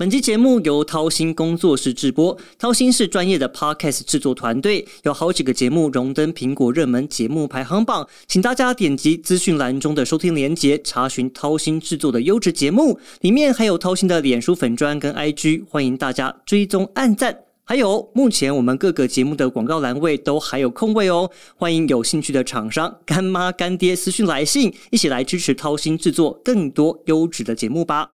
本期节目由掏心工作室制播，掏心是专业的 podcast 制作团队，有好几个节目荣登苹果热门节目排行榜，请大家点击资讯栏中的收听连结，查询掏心制作的优质节目，里面还有掏心的脸书粉砖跟 IG，欢迎大家追踪按赞。还有，目前我们各个节目的广告栏位都还有空位哦，欢迎有兴趣的厂商干妈干爹私讯来信，一起来支持掏心制作更多优质的节目吧。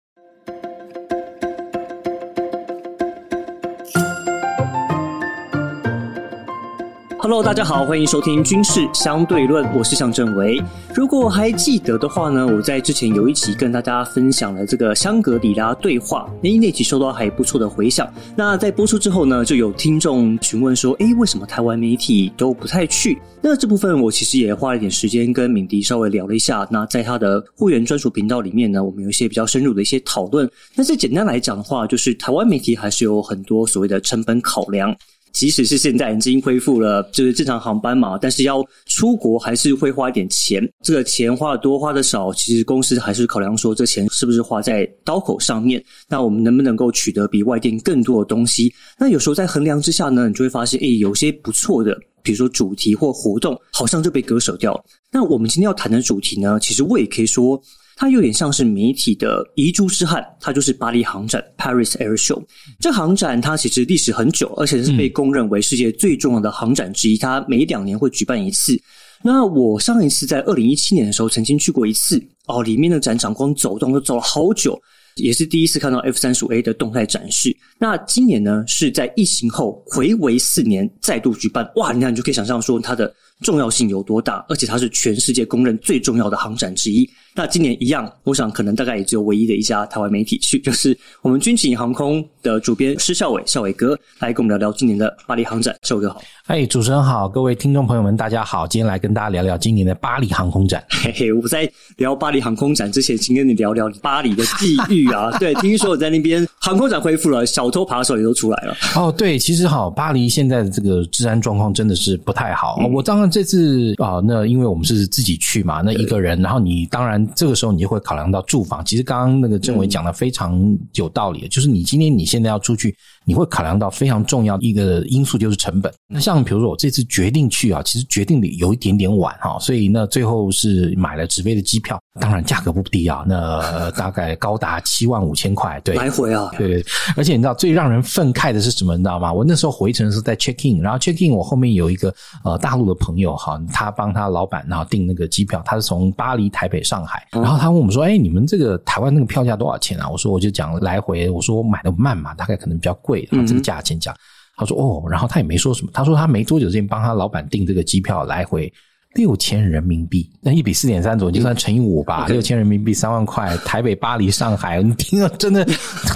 Hello，大家好，欢迎收听《军事相对论》，我是向正维。如果还记得的话呢，我在之前有一集跟大家分享了这个香格里拉对话，那，那集收到还不错的回响。那在播出之后呢，就有听众询问说，诶，为什么台湾媒体都不太去？那这部分我其实也花了一点时间跟敏迪稍微聊了一下。那在他的会员专属频道里面呢，我们有一些比较深入的一些讨论。但是简单来讲的话，就是台湾媒体还是有很多所谓的成本考量。即使是现在已经恢复了，就是正常航班嘛，但是要出国还是会花一点钱。这个钱花的多花的少，其实公司还是考量说，这钱是不是花在刀口上面？那我们能不能够取得比外店更多的东西？那有时候在衡量之下呢，你就会发现，哎，有些不错的，比如说主题或活动，好像就被割舍掉。那我们今天要谈的主题呢，其实我也可以说。它有点像是媒体的遗珠之憾，它就是巴黎航展 （Paris Air Show）。这航展它其实历史很久，而且是被公认为世界最重要的航展之一。它每两年会举办一次。那我上一次在二零一七年的时候曾经去过一次哦，里面的展场光走动都走了好久，也是第一次看到 F 三十五 A 的动态展示。那今年呢是在疫情后回违四年再度举办，哇！你看你就可以想象说它的重要性有多大，而且它是全世界公认最重要的航展之一。那今年一样，我想可能大概也只有唯一的一家台湾媒体去，就是我们军情航空的主编施孝伟，孝伟哥来跟我们聊聊今年的巴黎航展。孝伟哥好，哎，主持人好，各位听众朋友们，大家好，今天来跟大家聊聊今年的巴黎航空展。嘿嘿，我在聊巴黎航空展之前，先跟你聊聊巴黎的地域啊。对，听说我在那边航空展恢复了，小偷扒手也都出来了。哦，对，其实好，巴黎现在的这个治安状况真的是不太好。我当然这次啊，那因为我们是自己去嘛，那一个人，然后你当然。这个时候你就会考量到住房。其实刚刚那个政委讲的非常有道理，就是你今天你现在要出去。你会考量到非常重要的一个因素，就是成本。那像比如说我这次决定去啊，其实决定的有一点点晚哈，所以那最后是买了直飞的机票，当然价格不低啊，那 大概高达七万五千块，对，来回啊，对。而且你知道最让人愤慨的是什么？你知道吗？我那时候回程是在 check in，然后 check in 我后面有一个呃大陆的朋友哈，他帮他老板然后订那个机票，他是从巴黎、台北、上海，然后他问我们说：“哎，你们这个台湾那个票价多少钱啊？”我说：“我就讲来回，我说我买的慢嘛，大概可能比较贵。”然后这个价钱讲，他说哦，然后他也没说什么，他说他没多久之前帮他老板订这个机票来回。六千人民币，那一比四点三左右，就算乘以五吧。六千人民币三万块，台北、巴黎、上海，你听了真的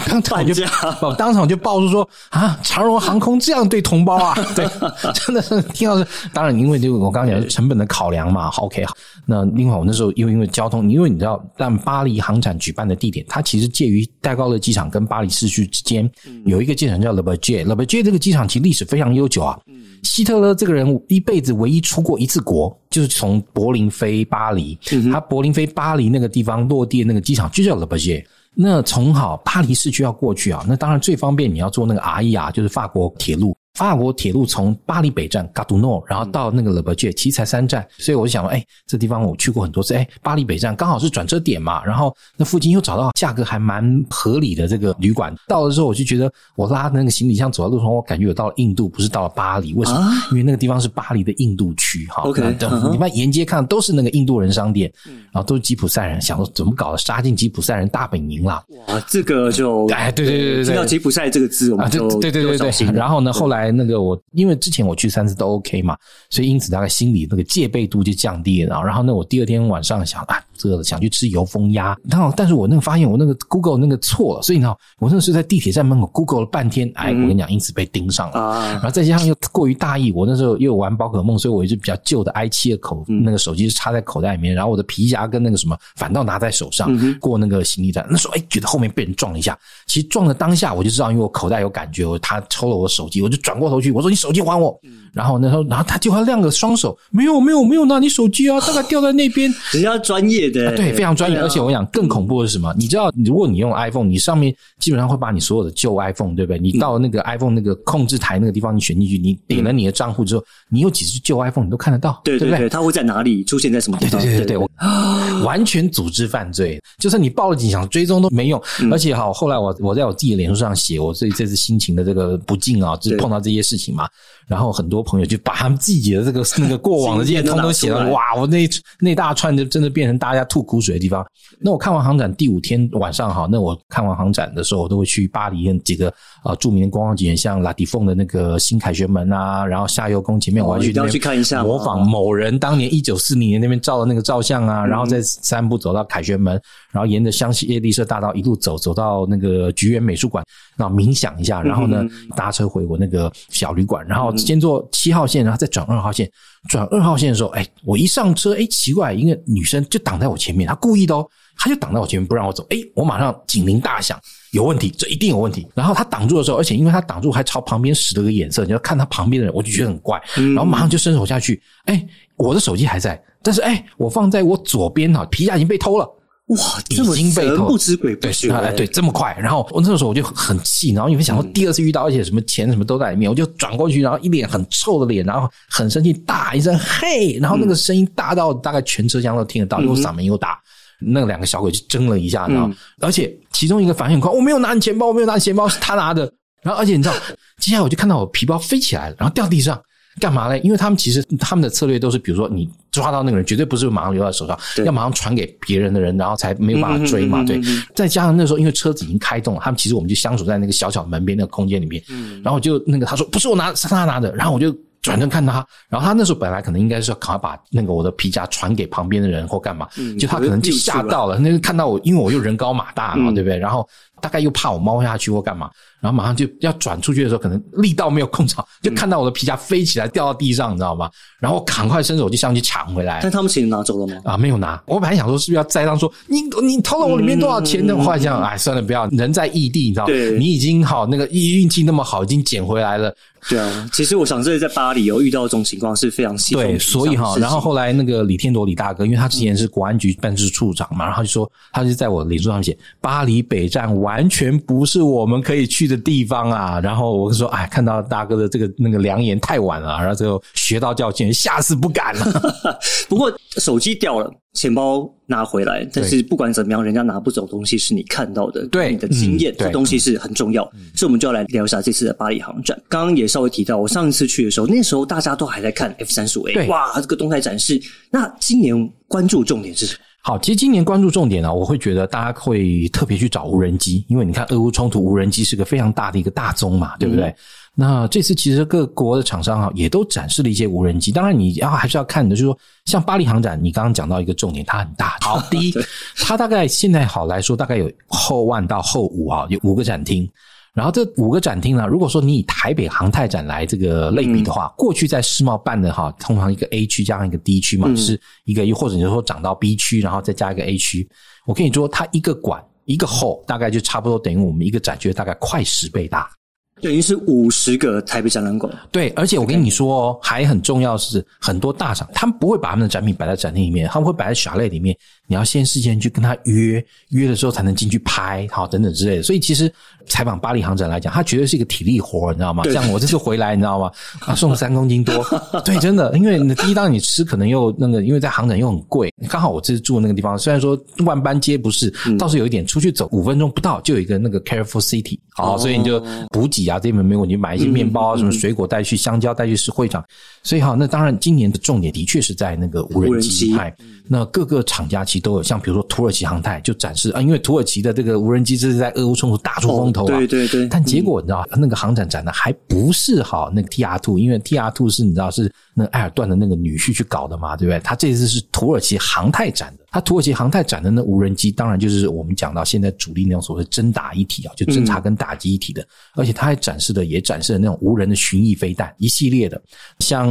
当场就 当场就爆出说啊，长荣航空这样对同胞啊，对，真的是听到是。当然，因为就我刚刚讲成本的考量嘛。OK，好。那另外我那时候因为因为交通，因为你知道，但巴黎航展举办的地点，它其实介于戴高乐机场跟巴黎市区之间，有一个机场叫 Le b e r g e Le b e r g e 这个机场其实历史非常悠久啊。希特勒这个人一辈子唯一出过一次国，就是从柏林飞巴黎。他柏林飞巴黎那个地方落地的那个机场就叫 Le b e r g e 那从好巴黎市区要过去啊，那当然最方便你要坐那个 RER，就是法国铁路。法国铁路从巴黎北站 g a d o n 然后到那个 Le b e r g e 其实才三站，所以我就想说，哎，这地方我去过很多次，哎，巴黎北站刚好是转车点嘛，然后那附近又找到价格还蛮合理的这个旅馆，到了之后我就觉得，我拉那个行李箱走在路上，我感觉我到了印度，不是到了巴黎，为什么？因为那个地方是巴黎的印度区，哈，OK，你们沿街看都是那个印度人商店，然后都是吉普赛人，想说怎么搞的，杀进吉普赛人大本营了，哇，这个就，哎，对对对对，听到吉普赛这个字，我们就对对对对，然后呢，后来那个我因为之前我去三次都 OK 嘛，所以因此大概心里那个戒备度就降低了。然后呢，我第二天晚上想啊。这个想去吃油封鸭，然后但是我那个发现我那个 Google 那个错了，所以呢，我那是在地铁站门口 Google 了半天，哎，我跟你讲，因此被盯上了。然后再加上又过于大意，我那时候又玩宝可梦，所以我一直比较旧的 i 七的口那个手机是插在口袋里面，然后我的皮夹跟那个什么反倒拿在手上过那个行李站。那时候哎，觉得后面被人撞了一下，其实撞的当下我就知道，因为我口袋有感觉，我他抽了我手机，我就转过头去，我说你手机还我。然后那时候，然后他就还亮个双手，没有没有没有拿你手机啊，大概掉在那边。人家专业业的，对，非常专业。而且我讲更恐怖的是什么？你知道，如果你用 iPhone，你上面基本上会把你所有的旧 iPhone，对不对？你到那个 iPhone 那个控制台那个地方，你选进去，你点了你的账户之后，你有几只旧 iPhone 你都看得到，不对？对对对，它会在哪里出现在什么地对方？对对对对，我完全组织犯罪，就算你报了警想追踪都没用。嗯而且哈，后来我我在我自己的脸书上写我对这次心情的这个不敬啊，就是碰到这些事情嘛。然后很多朋友就把他们自己的这个 那个过往的这些通通写到经验都拿出来哇，我那一那大串就真的变成大家吐苦水的地方。那我看完航展第五天晚上哈，那我看完航展的时候，我都会去巴黎跟几个呃著名的观光景点，像拉蒂凤的那个新凯旋门啊，然后夏悠宫前面我要去看一下模仿某人当年一九四零年那边照的那个照相啊，然后再三步走到凯旋门，然后沿着香榭丽舍大道一路走，走到那个菊园美术馆，然后冥想一下，然后呢搭车回我那个小旅馆，然后先坐七号线，然后再转二号线。转二号线的时候，哎，我一上车，哎，奇怪，一个女生就挡在我前面，她故意的哦，她就挡在我前面不让我走，哎，我马上警铃大响，有问题，这一定有问题。然后她挡住的时候，而且因为她挡住还朝旁边使了个眼色，你要看她旁边的人，我就觉得很怪，然后马上就伸手下去，哎，我的手机还在，但是哎，我放在我左边哈，皮夹已经被偷了。哇，这么已经被偷神不知鬼不对，觉，哎，对，这么快。然后我那个时候我就很气，然后因为想说第二次遇到，而且什么钱什么都在里面，我就转过去，然后一脸很臭的脸，然后很生气，大一声嘿，然后那个声音大到大概全车厢都听得到，因为我嗓门又大。那两个小鬼就争了一下，然后而且其中一个反应很快，我没有拿你钱包，我没有拿你钱包，是他拿的。然后而且你知道，接下来我就看到我皮包飞起来了，然后掉地上。干嘛呢？因为他们其实他们的策略都是，比如说你抓到那个人，绝对不是马上留在手上，要马上传给别人的人，然后才没有办法追嘛。对再加上那时候因为车子已经开动了，他们其实我们就相处在那个小小门边那个空间里面。嗯然后我就那个他说不是我拿的，是他拿的，然后我就。转身看他，然后他那时候本来可能应该是要赶快把那个我的皮夹传给旁边的人或干嘛，嗯就他可能就吓到了，那个看到我，因为我又人高马大嘛，嗯对不对？然后大概又怕我猫下去或干嘛，然后马上就要转出去的时候，可能力道没有控好，就看到我的皮夹飞起来掉到地上，你知道吗？然后赶快伸手就上去抢回来但。他们钱拿走了吗？啊，没有拿。我本来想说是不是要栽赃说你你偷了我里面多少钱呢？后来这样，哎，算了，不要。人在异地，你知道，对你已经好那个运运气那么好，已经捡回来了。对啊，其实我想这里在巴黎有遇到这种情况是非常稀松对，所以哈，然后后来那个李天铎李大哥，因为他之前是国安局办事处长嘛，然后就说，他就在我脸书上写，巴黎北站完全不是我们可以去的地方啊。然后我就说，哎，看到大哥的这个那个良言太晚了，然后就学到教训，下次不敢了。不过手机掉了，钱包拿回来，但是不管怎么样，人家拿不走东西是你看到的，对你的经验，这东西是很重要。所以我们就要来聊一下这次的巴黎航展。刚刚也稍微提到，我上一次去的时候，那时候大家都还在看 F 三十五 A，哇，这个动态展示。那今年关注重点是什么？好，其实今年关注重点呢、我会觉得大家会特别去找无人机，因为你看俄乌冲突，无人机是个非常大的一个大宗嘛，对不对？那这次其实各国的厂商啊，也都展示了一些无人机。当然，你要还是要看的，就是说，像巴黎航展，你刚刚讲到一个重点，它很大。好，第一，它大概现在好来说，大概有后万到后五啊，有五个展厅。然后这五个展厅呢，如果说你以台北航太展来这个类比的话，过去在世贸办的哈，通常一个 A 区加上一个 D 区嘛，是一个，又或者你说涨到 B 区，然后再加一个 A 区。我跟你说，它一个馆一个 hall 大概就差不多等于我们一个展区的大概快十倍大。等于是五十个台北展览馆，对，而且我跟你说哦，还很重要是，很多大厂他们不会把他们的展品摆在展厅里面，他们会摆在小类里面。你要先事先去跟他约，约了之后才能进去拍，好等等之类的。所以其实采访巴黎航展来讲，它绝对是一个体力活，你知道吗？对像我这次回来，你知道吗？啊，送了三公斤多，对，真的，因为你第一当然你吃可能又那个，因为在航展又很贵。刚好我这次住的那个地方，虽然说万般皆不是，倒是有一点出去走五分钟不到就有一个那个 Careful City，好，所以你就补给啊这边没有问题，买一些面包啊什么水果带去，香蕉带去是会场。所以哈，那当然今年的重点的确是在那个无人机机。派。那各个厂家其实都有，像比如说土耳其航太就展示啊，因为土耳其的这个无人机这是在俄乌冲突大出风头啊，哦对对对。但结果你知道，那个航展展的还不是好那个 TR Two，因为 TR Two 是你知道是那个埃尔段的那个女婿去搞的嘛，对不对？他这次是土耳其航太展的，他土耳其航太展的那无人机，当然就是我们讲到现在主力那种所谓的侦打一体啊，就侦察跟打击一体的，而且他还展示的也展示了那种无人的巡弋飞弹一系列的，像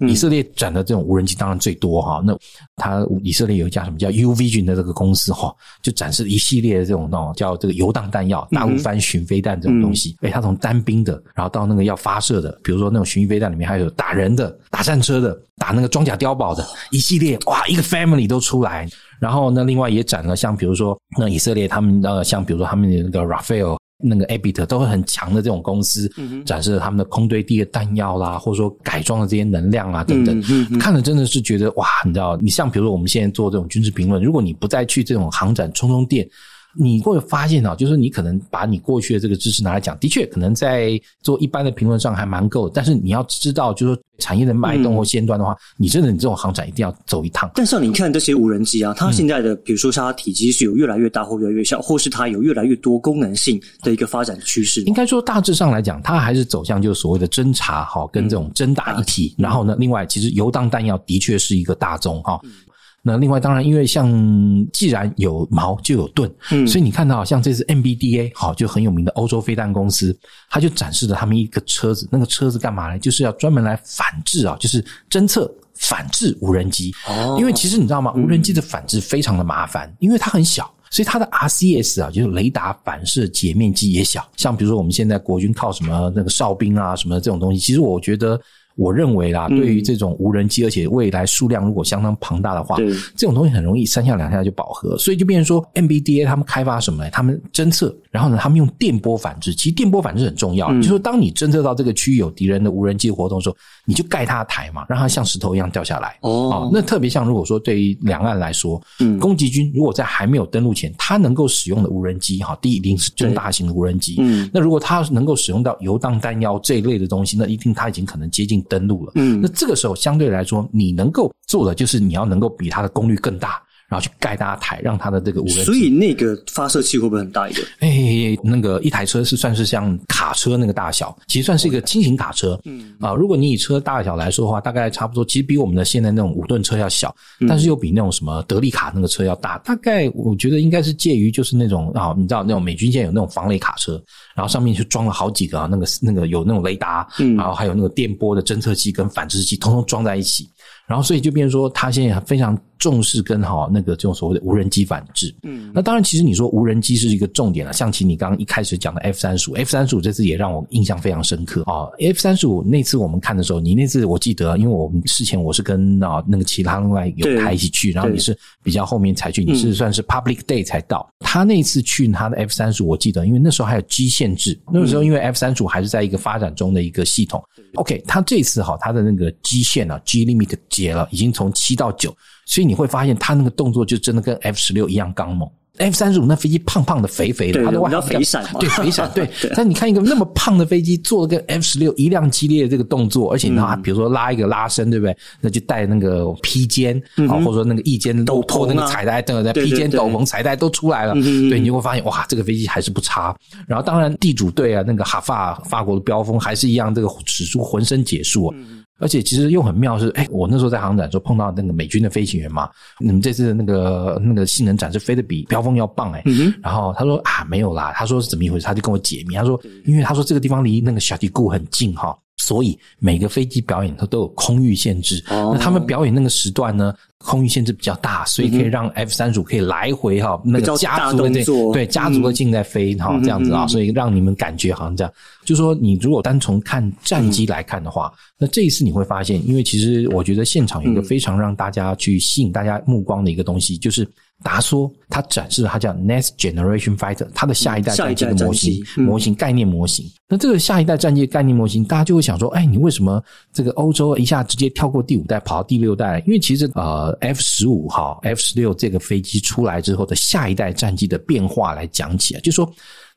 以色列展的这种无人机当然最多哈，那他以色列有一家什么叫 U Vision 的这个公司哈，就展示一系列的这种哦叫这个游荡弹药、大陆翻巡飞弹这种东西。哎，他从单兵的，然后到那个要发射的，比如说那种巡弋飞弹里面还有打人的、打战车的、打那个装甲碉堡的，一系列哇，一个 family 都出来。然后呢，另外也展了像比如说那以色列他们呃，像比如说他们的那个 Rafael。那个 Abit 都会很强的这种公司，展示了他们的空对地的弹药啦，或者说改装的这些能量啊等等，看了真的是觉得哇，你知道，你像比如说我们现在做这种军事评论，如果你不再去这种航展充充电。你会发现啊，就是你可能把你过去的这个知识拿来讲，的确可能在做一般的评论上还蛮够。但是你要知道，就是说产业的脉动或先端的话，你真的你这种航展一定要走一趟。但是你看这些无人机啊，它现在的比如说它体积是有越来越大或越来越小，或是它有越来越多功能性的一个发展趋势。应该说大致上来讲，它还是走向就是所谓的侦察哈，跟这种侦打一体。然后呢，另外其实游荡弹药的确是一个大宗哈。那另外当然，因为像既然有矛就有盾，嗯，所以你看到像这次 MBDA 好就很有名的欧洲飞弹公司，它就展示了他们一个车子，那个车子干嘛呢？就是要专门来反制啊，就是侦测反制无人机。哦，因为其实你知道吗？无人机的反制非常的麻烦，因为它很小，所以它的 RCS 啊，就是雷达反射截面积也小。像比如说我们现在国军靠什么那个哨兵啊什么这种东西，其实我觉得。我认为啦，对于这种无人机，而且未来数量如果相当庞大的话，这种东西很容易三下两下就饱和，所以就变成说，MBDA 他们开发什么呢？他们侦测，然后呢，他们用电波反制。其实电波反制很重要，就是说，当你侦测到这个区域有敌人的无人机活动的时候，你就盖它的台嘛，让它像石头一样掉下来。哦，那特别像如果说对于两岸来说，嗯，攻击军如果在还没有登陆前，他能够使用的无人机，哈，第一定是中大型的无人机。嗯，那如果他能够使用到游荡弹药这一类的东西，那一定他已经可能接近。登录了，嗯，那这个时候相对来说，你能够做的就是你要能够比它的功率更大。然后去盖大台，让它的这个无人。所以那个发射器会不会很大一个？哎，那个一台车是算是像卡车那个大小，其实算是一个轻型卡车。嗯啊，如果你以车大小来说的话，大概差不多，其实比我们的现在那种五吨车要小，但是又比那种什么德利卡那个车要大。大概我觉得应该是介于就是那种啊，你知道那种美军现在有那种防雷卡车，然后上面就装了好几个啊，那个那个有那种雷达，嗯，然后还有那个电波的侦测器跟反制器，通通装在一起。然后，所以就变成说，它现在非常重视跟哈那个这种所谓的无人机反制。嗯，那当然，其实你说无人机是一个重点了。像其你刚刚一开始讲的 F 三十五，F 三十五这次也让我印象非常深刻啊。F 三十五那次我们看的时候，你那次我记得，因为我们事前我是跟啊那个其他另外有台一起去，然后你是比较后面才去，你是算是 Public Day 才到。他那次去他的 F 三十五，我记得，因为那时候还有基限制，那个时候因为 F 三十五还是在一个发展中的一个系统。OK，他这次哈，他的那个基线啊，G limit 解了，已经从七到九，所以你会发现他那个动作就真的跟 F 十六一样刚猛。F 三十五那飞机胖胖的、肥肥的，它的外号肥闪，对肥闪，对。但你看一个那么胖的飞机，做了跟 F 十六一样激烈的这个动作，而且呢，比如说拉一个拉伸，对不对？那就带那个披肩啊，或者说那个翼肩斗篷、那个彩带，对对，披肩、斗篷、彩带都出来了。对，你就会发现哇，这个飞机还是不差。然后当然地主队啊，那个哈法法国的标风还是一样，这个使出浑身解数啊。而且其实又很妙，是哎，我那时候在航展时候碰到那个美军的飞行员嘛，你们这次那个那个性能展示飞得比标风要棒哎，然后他说啊没有啦，他说是怎么一回事，他就跟我解密，他说因为他说这个地方离那个小迪库很近哈。所以每个飞机表演它都有空域限制，那他们表演那个时段呢，空域限制比较大，所以可以让 F 三十五可以来回哈那个家族的这对家族的镜在飞哈这样子啊，所以让你们感觉好像这样。就说你如果单从看战机来看的话，那这一次你会发现，因为其实我觉得现场有一个非常让大家去吸引大家目光的一个东西，就是。达说，他展示了他叫 Next Generation Fighter，它的下一代战机的模型、模型概念模型。那这个下一代战机概念模型，大家就会想说：，哎，你为什么这个欧洲一下直接跳过第五代跑到第六代？因为其实呃，F 十五号、F 十六这个飞机出来之后的下一代战机的变化来讲起来，就说。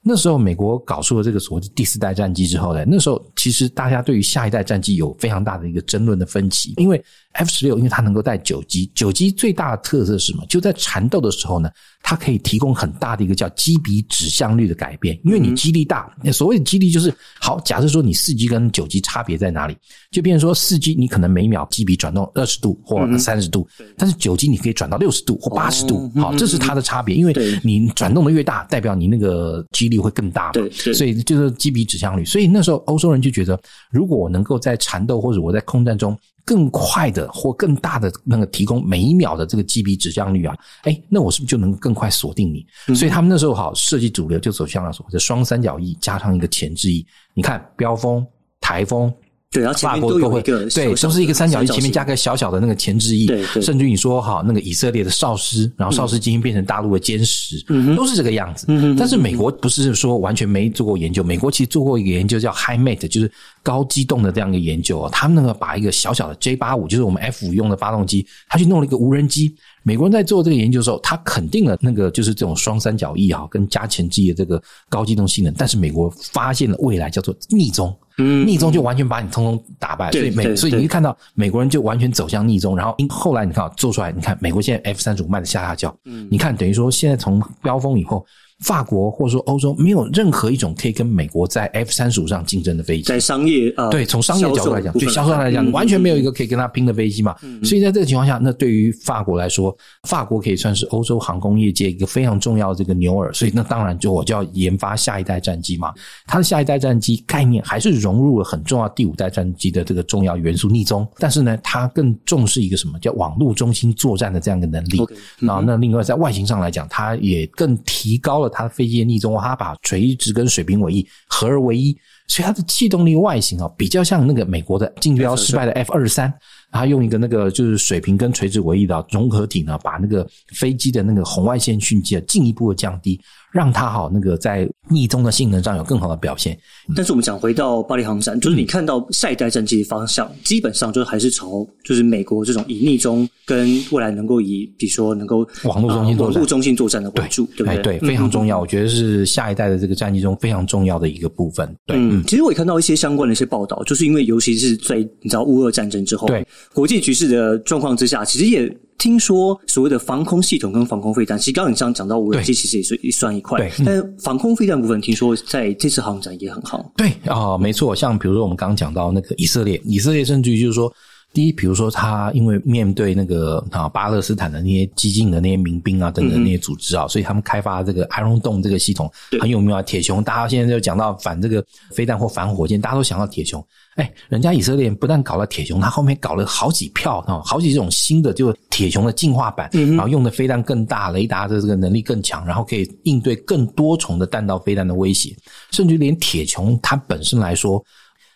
那时候美国搞出了这个所谓的第四代战机之后呢，那时候其实大家对于下一代战机有非常大的一个争论的分歧，因为 F 十六因为它能够带九机，九机最大的特色是什么？就在缠斗的时候呢。它可以提供很大的一个叫机比指向率的改变，因为你机力大，所谓的机力就是好。假设说你四 G 跟九 G 差别在哪里，就变成说四 G 你可能每秒机比转动二十度或三十度，但是九 G 你可以转到六十度或八十度，好，这是它的差别。因为你转动的越大，代表你那个机力力会更大嘛，所以就是基比指向率。所以那时候欧洲人就觉得，如果我能够在缠斗或者我在空战中更快的或更大的那个提供每一秒的这个 GB 指向率啊，哎，那我是不是就能更快锁定你？所以他们那时候好设计主流就走向了所谓的双三角翼加上一个前置翼。你看标风、台风。对，然后前法国都会面都有一个对，小都是一个三角翼，形前面加个小小的那个前置翼，甚至于你说哈，那个以色列的哨师，然后哨师精英变成大陆的歼十，都是这个样子。但是美国不是说完全没做过研究，美国其实做过一个研究叫 High Mate，就是高机动的这样一个研究哦。他们那个把一个小小的 J 八五，就是我们 F 五用的发动机，他去弄了一个无人机。美国人在做这个研究的时候，他肯定了那个就是这种双三角翼啊，跟加前置翼的这个高机动性能。但是美国发现了未来叫做逆中，嗯逆中就完全把你通通打败。所以美，所以你一看到美国人就完全走向逆中，然后因后来你看啊做出来，你看美国现在 F 三十五卖的下下叫，嗯你看等于说现在从飙风以后，法国或者说欧洲没有任何一种可以跟美国在 F 三十五上竞争的飞机。在商业呃对，从商业角度来讲，对销售来讲，嗯完全没有一个可以跟他拼的飞机嘛。所以在这个情况下，那对于法国来说，法国可以算是欧洲航空业界一个非常重要的这个牛耳。所以那当然就我就要研发下一代战机嘛。它的下一代战机概念还是融入了很重要第五代战机的这个重要元素逆中，但是呢，它更重视一个什么叫网络中心作战的这样一个能力。然后那另外在外形上来讲，它也更提高了它的飞机的逆中，它把垂直跟水平尾翼合而为一，所以它的气动力外形啊，比较像那个美国的竞标失败的 F 二三，它用一个那个就是水平跟垂直尾翼的融合体呢，把那个飞机的那个红外线讯迹啊进一步的降低，让它好那个在逆中的性能上有更好的表现。但是我们讲回到巴黎航展，就是你看到下一代战机的方向，基本上就还是朝就是美国这种以逆中跟未来能够以比如说能够网络中心作战呃网络中心作战的为主，对不哎，对？对，非常重要，我觉得是下一代的这个战机中非常重要的一个部分。对，嗯，其实我也看到一些相关的一些报道，就是因为尤其是在你知道乌俄战争之后，对国际局势的状况之下，其实也听说所谓的防空系统跟防空飞弹，其实刚刚你这样讲到无人机，其实也是也算一块对，嗯但是防空飞弹部分，听说在这次航展也很好。对啊、没错，像比如说我们刚刚讲到那个以色列，以色列甚至于就是说，第一，比如说他因为面对那个啊巴勒斯坦的那些激进的那些民兵啊等等那些组织啊，所以他们开发这个 Iron Dome 这个系统很有名啊。铁穹，大家现在就讲到反这个飞弹或反火箭，大家都想到铁穹。哎，人家以色列不但搞了铁穹，他后面搞了好几票啊，好几种新的就铁穹的进化版，然后用的飞弹更大，雷达的这个能力更强，然后可以应对更多重的弹道飞弹的威胁，甚至连铁穹它本身来说，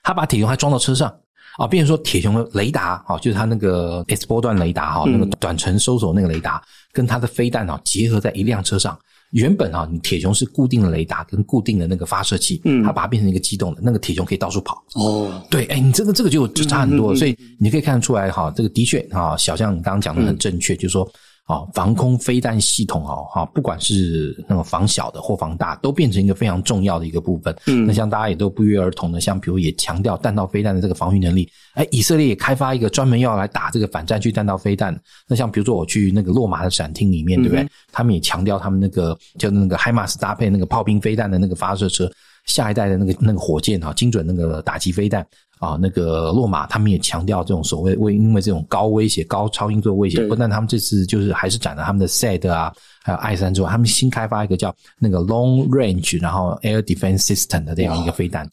他把铁穹还装到车上。啊，变成说铁熊的雷达啊，就是它那个 S 波段雷达哈，那个短程搜索那个雷达，跟它的飞弹啊结合在一辆车上。原本啊，你铁熊是固定的雷达跟固定的那个发射器，嗯它把它变成一个机动的，那个铁熊可以到处跑。哦，对，哎，你这个这个就就差很多，嗯嗯嗯所以你可以看得出来哈，这个的确啊，小象你刚刚讲的很正确，就是说。啊，防空飞弹系统哦，哈，不管是那种防小的或防大，都变成一个非常重要的一个部分。嗯那像大家也都不约而同的，像比如也强调弹道飞弹的这个防御能力。哎，以色列也开发一个专门要来打这个反战区弹道飞弹。那像比如说我去那个洛马的展厅里面，对不对？他们也强调他们那个就那个海马斯搭配那个炮兵飞弹的那个发射车，下一代的那个那个火箭啊，精准那个打击飞弹。啊，那个洛马他们也强调这种所谓为因为这种高威胁、高超音速的威胁，不但他们这次就是还是展了他们的 SAD 啊，还有 I 三之外，他们新开发一个叫那个 Long Range 然后 Air Defense System 的这样一个飞弹。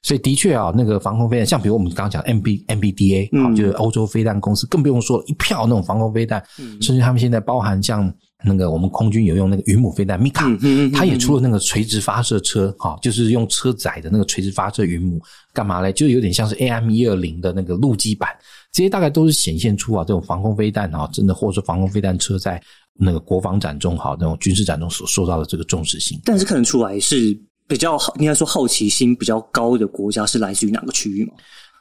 所以的确啊，那个防空飞弹，像比如我们刚刚讲 M B M B D A 啊、嗯。就是欧洲飞弹公司，更不用说一票那种防空飞弹，甚至他们现在包含像那个我们空军有用那个云母飞弹米卡、它也出了那个垂直发射车，哈、就是用车载的那个垂直发射云母，干嘛嘞？就有点像是 A M 一二零的那个陆基版，这些大概都是显现出啊这种防空飞弹啊，真的或者说防空飞弹车在那个国防展中哈那种军事展中所受到的这个重视性。但是看得出来是比较好，应该说好奇心比较高的国家是来自于哪个区域嘛？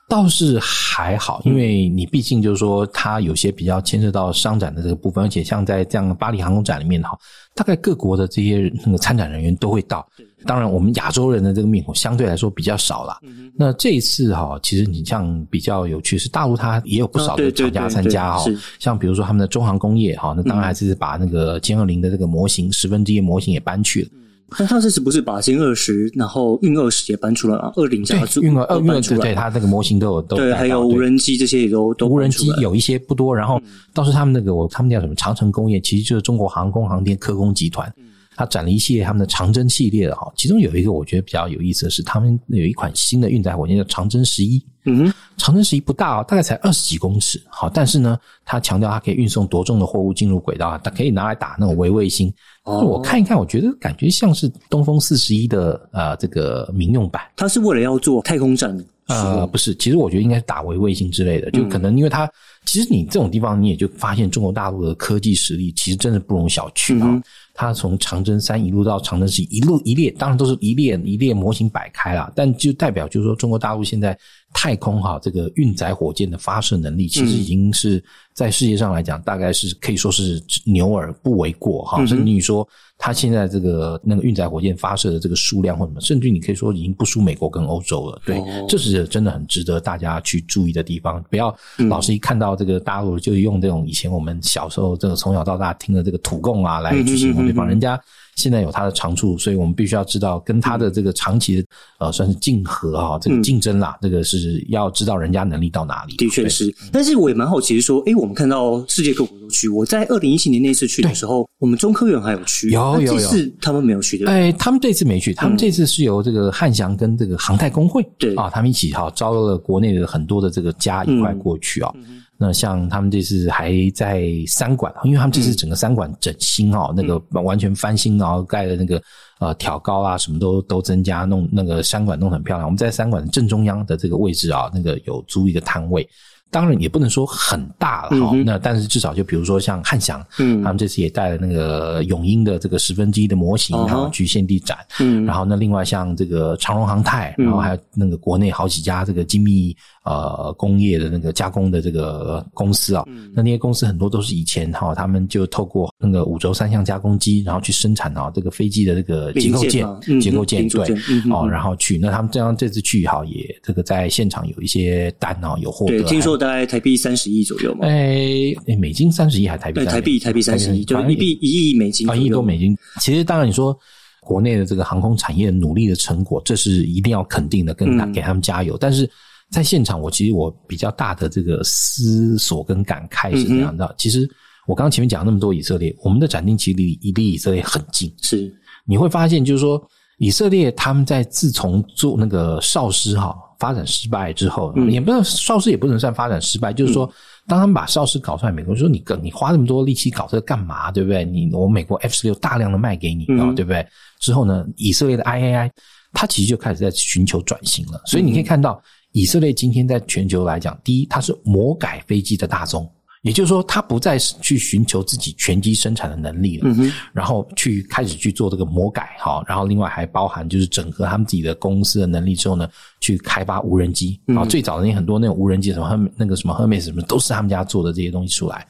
倒是还好，因为你毕竟就是说，它有些比较牵涉到商展的这个部分，而且像在这样的巴黎航空展里面哈，大概各国的这些那个参展人员都会到。当然，我们亚洲人的这个面孔相对来说比较少啦。那这一次哈，其实你像比较有趣是大陆，它也有不少的厂家参加哈像比如说他们的中航工业哈，那当然还是把那个歼二零的这个模型十分之一的模型也搬去了。但他这次不是把歼二十，然后运二十也搬出来了，二零加对，组运二二运二都搬出来对对，它那个模型都有都对，还有无人机这些也都都无人机有一些不多，然后倒是他们那个我他们叫什么长城工业，其实就是中国航空航天科工集团。他展了一系列他们的长征系列的哈，其中有一个我觉得比较有意思的是，他们有一款新的运载火箭叫长征十一。嗯，长征十一不大哦，大概才二十几公尺，好，但是呢，它强调它可以运送多重的货物进入轨道，它可以拿来打那种微卫星。哦我看一看，我觉得感觉像是东风四十一的呃这个民用版。它是为了要做太空站呃，不是，其实我觉得应该是打回卫星之类的，就可能因为它，其实你这种地方你也就发现中国大陆的科技实力其实真的不容小觑啊。它从长征三一路到长征十一，一路一列，当然都是一列一列模型摆开了，但就代表就是说中国大陆现在太空哈这个运载火箭的发射能力，其实已经是在世界上来讲，大概是可以说是牛耳不为过哈，甚至你说它现在这个那个运载火箭发射的这个数量或什么，甚至你可以说已经不输美国跟欧洲了。对，这是真的很值得大家去注意的地方。不要老是一看到这个大陆就用这种以前我们小时候这个从小到大听的这个土共啊来去形容对方，人家。现在有他的长处，所以我们必须要知道跟他的这个长期的呃算是竞合啊，这个竞争啦，这个是要知道人家能力到哪里。的确是，但是我也蛮好奇，说，诶，我们看到世界各国都去。我在二零一七年那次去的时候，我们中科院还有去，有有有，他们没有去的。哎，他们这次没去，他们这次是由这个汉翔跟这个航太工会对啊，他们一起哈招了国内的很多的这个家一块过去啊。那像他们这次还在三馆，因为他们这次整个三馆整新哦，那个完全翻新，然后盖的那个呃挑高啊，什么都都增加，弄那个三馆弄得很漂亮。我们在三馆正中央的这个位置啊，那个有租一个摊位。当然也不能说很大了哈，那但是至少就比如说像汉翔，嗯，他们这次也带了那个永英的这个十分之一的模型，然后去现地展，嗯，然后呢，另外像这个长荣航太，然后还有那个国内好几家这个精密呃工业的那个加工的这个公司啊，那那些公司很多都是以前哈，他们就透过那个五轴三项加工机，然后去生产啊这个飞机的这个结构件、结构件对，哦，然后去，那他们这样这次去哈也这个在现场有一些单哦，有获得，听说。大概台币三十亿左右嘛？哎哎，美金三十亿还是台币？对，台币台币三十亿，就一币一亿美金，一亿多美金。其实当然你说国内的这个航空产业努力的成果，这是一定要肯定的，跟他给他们加油。但是在现场，我其实我比较大的这个思索跟感慨是这样的。其实我刚刚前面讲那么多以色列，我们的展厅其实离离以色列很近。是你会发现，就是说以色列他们在自从做那个少师哈。发展失败之后，也不知道邵氏也不能算发展失败，就是说，当他们把少师搞出来，美国说你你花那么多力气搞这个干嘛，对不对？你我美国 F 十六大量的卖给你啊，对不对？之后呢，以色列的 I A I，它其实就开始在寻求转型了。所以你可以看到，以色列今天在全球来讲，第一，它是魔改飞机的大宗。也就是说，它不再是去寻求自己全机生产的能力了，然后去开始去做这个魔改哈，然后另外还包含就是整合他们自己的公司的能力之后呢，去开发无人机啊。最早的那很多那种无人机什么那个什么 Hermes 什么都是他们家做的这些东西出来。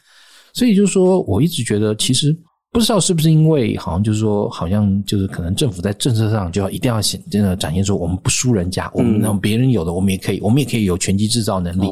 所以就是说，我一直觉得其实不知道是不是因为好像就是说，好像就是可能政府在政策上就要一定要显真的展现出我们不输人家，我们让别人有的我们也可以，我们也可以有拳击制造能力。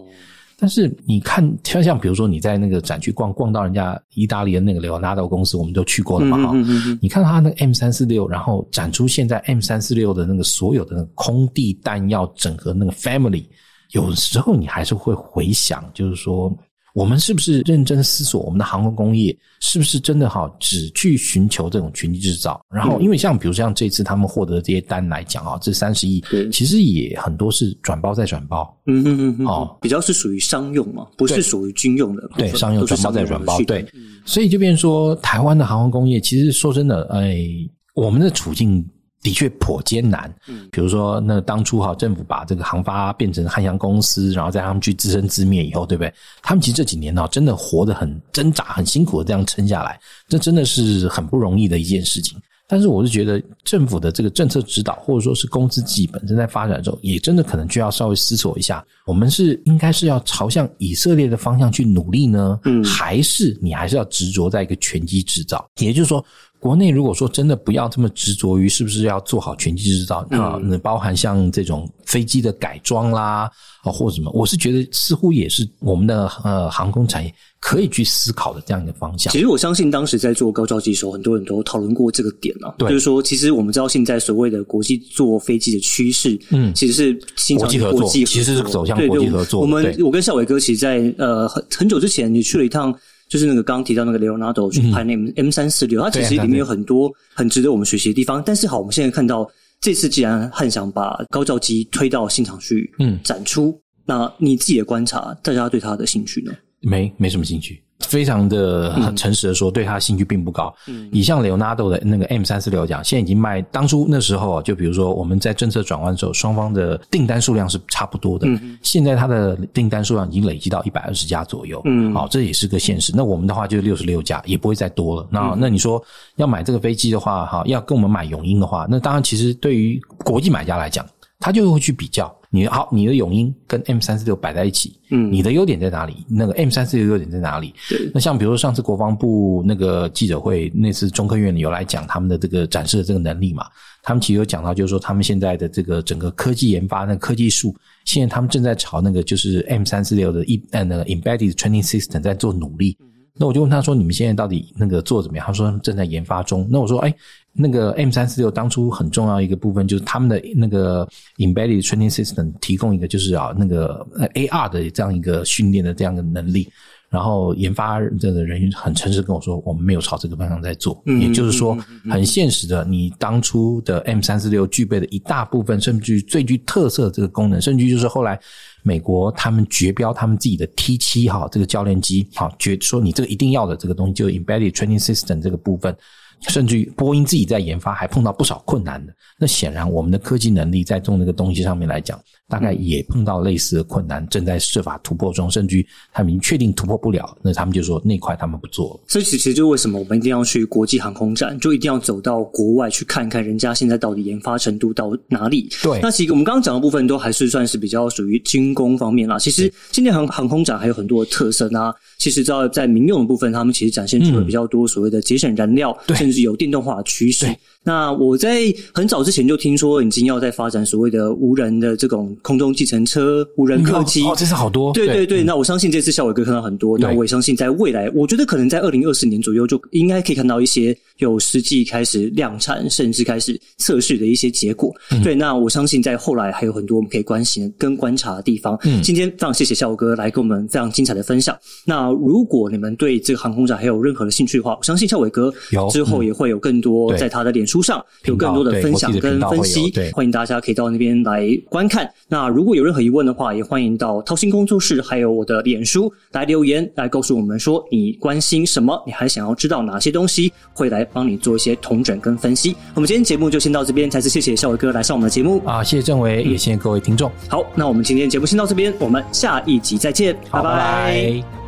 但是你看，像像比如说你在那个展区逛逛到人家意大利的那个雷欧纳多公司，我们都去过了嘛哈。你看他那个 M 三四六，然后展出现在 M 三四六的那个所有的那个空地弹药整合那个 family，有时候你还是会回想，就是说。我们是不是认真思索我们的航空工业是不是真的哈，只去寻求这种群体制造？然后，因为像比如像这次他们获得这些单来讲啊，这三十亿，其实也很多是转包再转包，嗯嗯嗯，哦，比较是属于商用嘛，不是属于军用的，对，商用转包再转包，对，所以就变说台湾的航空工业，其实说真的，哎，我们的处境。的确颇艰难，嗯，比如说那当初哈政府把这个航发变成汉阳公司，然后在他们去自生自灭以后，对不对？他们其实这几年呢，真的活得很挣扎、很辛苦的这样撑下来，这真的是很不容易的一件事情。但是我是觉得政府的这个政策指导，或者说是公司自己本身在发展的时候，也真的可能就要稍微思索一下，我们是应该是要朝向以色列的方向去努力呢，嗯，还是你还是要执着在一个全机制造？也就是说。国内如果说真的不要这么执着于是不是要做好全机制造啊，那包含像这种飞机的改装啦啊或什么，我是觉得似乎也是我们的呃航空产业可以去思考的这样一个方向。其实我相信当时在做高教机的时候，很多人都讨论过这个点啊，就是说其实我们知道现在所谓的国际坐飞机的趋势，嗯，其实是新国际合作，其实是走向国际合作。我们我跟孝伟哥其实，在呃很很久之前，你去了一趟。就是那个刚刚提到那个 Leonardo 去拍那 M 三四六，它其实里面有很多很值得我们学习的地方。但是好，我们现在看到这次既然汉想把高照机推到现场去嗯展出，那你自己的观察，大家对它的兴趣呢？没没什么兴趣。非常的很诚实的说，对他兴趣并不高。嗯以像 Leonardo 的那个 M 三四六讲，现在已经卖。当初那时候啊，就比如说我们在政策转弯的时候，双方的订单数量是差不多的。现在它的订单数量已经累积到一百二十家左右。嗯，好，这也是个现实。那我们的话就六十六家，也不会再多了。那那你说要买这个飞机的话，哈，要跟我们买永鹰的话，那当然其实对于国际买家来讲，他就会去比较。你好，你的永鹰跟 M 三四六摆在一起，嗯，你的优点在哪里？那个 M 三四六优点在哪里？对，那像比如说上次国防部那个记者会，那次中科院有来讲他们的这个展示的这个能力嘛？他们其实有讲到，就是说他们现在的这个整个科技研发，那科技树，现在他们正在朝那个就是 M 三四六的一呃那个 embedded training system 在做努力。那我就问他说：“你们现在到底那个做怎么样？”他说：“正在研发中。”那我说：“哎，那个 M 三四六当初很重要一个部分就是他们的那个 embedded training system 提供一个就是啊那个 AR 的这样一个训练的这样的能力。”然后研发这个人很诚实跟我说：“我们没有朝这个方向在做。”也就是说，很现实的，你当初的 M 三四六具备的一大部分，甚至最具特色这个功能，甚至就是后来。美国他们绝标他们自己的 T 七哈这个教练机好绝说你这个一定要的这个东西就 embedded training system 这个部分。甚至于波音自己在研发还碰到不少困难的，那显然我们的科技能力在做那个东西上面来讲，大概也碰到类似的困难，正在设法突破中。甚至于他们已经确定突破不了，那他们就说那块他们不做。所以其实就为什么我们一定要去国际航空展，就一定要走到国外去看看人家现在到底研发程度到哪里？对。那其实我们刚刚讲的部分都还是算是比较属于军工方面啦。其实今年航航空展还有很多的特色呢。其实，在在民用的部分，他们其实展现出了比较多所谓的节省燃料，甚至有电动化的趋势。那我在很早之前就听说，已经要在发展所谓的无人的这种空中计程车、无人客机。哦，这是好多。对对对，那我相信这次校伟哥看到很多。那我也相信，在未来，我觉得可能在二零二四年左右，就应该可以看到一些有实际开始量产，甚至开始测试的一些结果。对，那我相信在后来还有很多我们可以关心跟观察的地方。嗯，今天非常谢谢校伟哥来跟我们非常精彩的分享。那如果你们对这个航空展还有任何的兴趣的话，我相信校伟哥之后也会有更多在他的脸书上有更。多的分享跟分析，欢迎大家可以到那边来观看。那如果有任何疑问的话，也欢迎到掏心工作室还有我的脸书来留言，来告诉我们说你关心什么，你还想要知道哪些东西，会来帮你做一些同整跟分析。我们今天节目就先到这边，再次谢谢孝伟哥来上我们的节目啊，谢谢政委，也谢谢各位听众。好，那我们今天节目先到这边，我们下一集再见，拜拜。